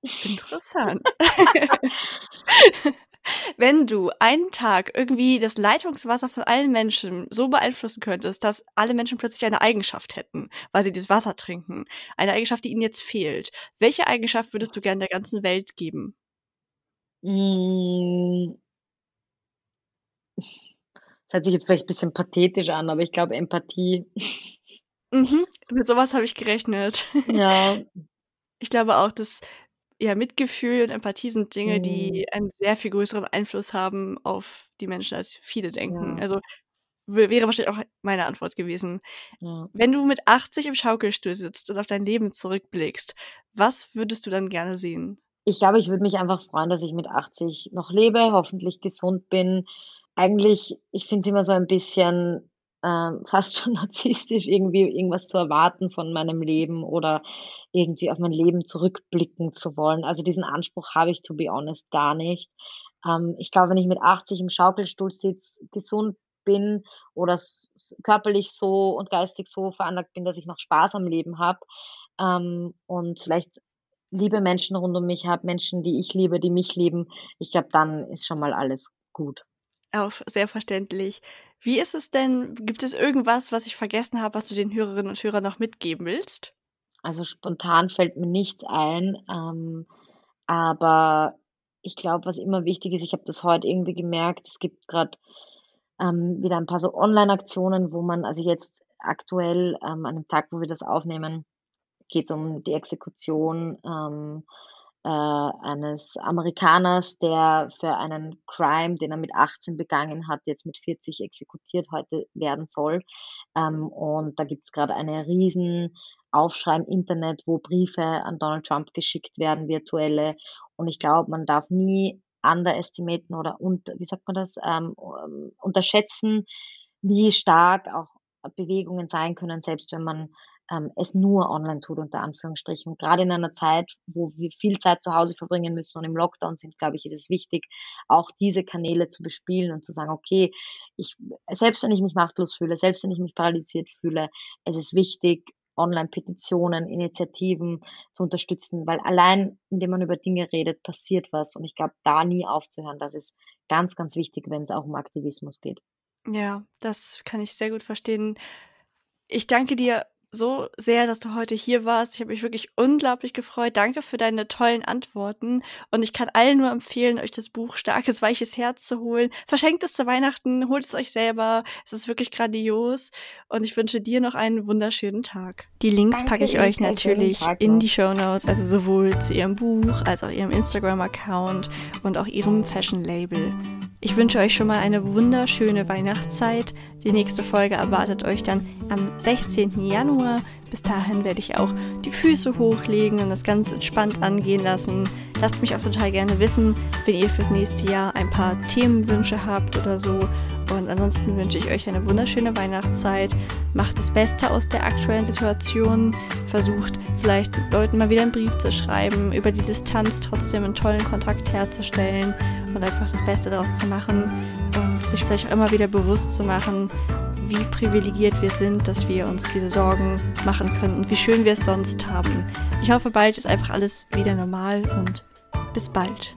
Interessant. [LAUGHS] [LAUGHS] Wenn du einen Tag irgendwie das Leitungswasser von allen Menschen so beeinflussen könntest, dass alle Menschen plötzlich eine Eigenschaft hätten, weil sie dieses Wasser trinken, eine Eigenschaft, die ihnen jetzt fehlt, welche Eigenschaft würdest du gerne der ganzen Welt geben? Hm. Das hört sich jetzt vielleicht ein bisschen pathetisch an, aber ich glaube Empathie. Mhm, mit sowas habe ich gerechnet. Ja. [LAUGHS] Ich glaube auch, dass ja, Mitgefühl und Empathie sind Dinge, Mhm. die einen sehr viel größeren Einfluss haben auf die Menschen, als viele denken. Ja. Also, wäre wahrscheinlich auch meine Antwort gewesen. Ja. Wenn du mit 80 im Schaukelstuhl sitzt und auf dein Leben zurückblickst, was würdest du dann gerne sehen? Ich glaube, ich würde mich einfach freuen, dass ich mit 80 noch lebe, hoffentlich gesund bin eigentlich, ich finde es immer so ein bisschen ähm, [LAUGHS] fast schon narzisstisch, irgendwie irgendwas zu erwarten von meinem Leben oder irgendwie auf mein Leben zurückblicken zu wollen. Also diesen Anspruch habe ich, to be honest, gar nicht. Ähm, ich glaube, wenn ich mit 80 im Schaukelstuhl sitze, gesund bin oder körperlich so und geistig so veranlagt bin, dass ich noch Spaß am Leben habe ähm, und vielleicht liebe Menschen rund um mich habe, Menschen, die ich liebe, die mich lieben, ich glaube, dann ist schon mal alles gut. Auch sehr verständlich. Wie ist es denn gibt es irgendwas, was ich vergessen habe, was du den Hörerinnen und Hörern noch mitgeben willst? Also, spontan fällt mir nichts ein, ähm, aber ich glaube, was immer wichtig ist ich habe das heute irgendwie gemerkt, es gibt gerade ähm, wieder ein paar so Online-Aktionen, wo man also jetzt aktuell ähm, an dem Tag, wo wir das aufnehmen, geht es um die Exekution ähm, äh, eines Amerikaners, der für einen Crime, den er mit 18 begangen hat, jetzt mit 40 exekutiert heute werden soll. Ähm, und da gibt es gerade eine riesen Aufschrei im Internet, wo Briefe an Donald Trump geschickt werden, virtuelle. Und ich glaube, man darf nie underestimaten oder und, wie sagt man das, ähm, unterschätzen, wie stark auch Bewegungen sein können, selbst wenn man ähm, es nur online tut, unter Anführungsstrichen. Und gerade in einer Zeit, wo wir viel Zeit zu Hause verbringen müssen und im Lockdown sind, glaube ich, ist es wichtig, auch diese Kanäle zu bespielen und zu sagen, okay, ich, selbst wenn ich mich machtlos fühle, selbst wenn ich mich paralysiert fühle, es ist wichtig, Online-Petitionen, Initiativen zu unterstützen, weil allein, indem man über Dinge redet, passiert was. Und ich glaube, da nie aufzuhören, das ist ganz, ganz wichtig, wenn es auch um Aktivismus geht. Ja, das kann ich sehr gut verstehen. Ich danke dir so sehr, dass du heute hier warst. Ich habe mich wirklich unglaublich gefreut. Danke für deine tollen Antworten. Und ich kann allen nur empfehlen, euch das Buch Starkes, weiches Herz zu holen. Verschenkt es zu Weihnachten, holt es euch selber. Es ist wirklich grandios. Und ich wünsche dir noch einen wunderschönen Tag. Die Links Danke, packe ich euch natürlich in die Show Notes, also sowohl zu ihrem Buch als auch ihrem Instagram-Account und auch ihrem Fashion-Label. Ich wünsche euch schon mal eine wunderschöne Weihnachtszeit. Die nächste Folge erwartet euch dann am 16. Januar. Bis dahin werde ich auch die Füße hochlegen und das ganz entspannt angehen lassen. Lasst mich auch total gerne wissen, wenn ihr fürs nächste Jahr ein paar Themenwünsche habt oder so. Und ansonsten wünsche ich euch eine wunderschöne Weihnachtszeit. Macht das Beste aus der aktuellen Situation. Versucht vielleicht Leuten mal wieder einen Brief zu schreiben, über die Distanz trotzdem einen tollen Kontakt herzustellen und einfach das Beste daraus zu machen und sich vielleicht auch immer wieder bewusst zu machen, wie privilegiert wir sind, dass wir uns diese Sorgen machen können und wie schön wir es sonst haben. Ich hoffe, bald ist einfach alles wieder normal und bis bald.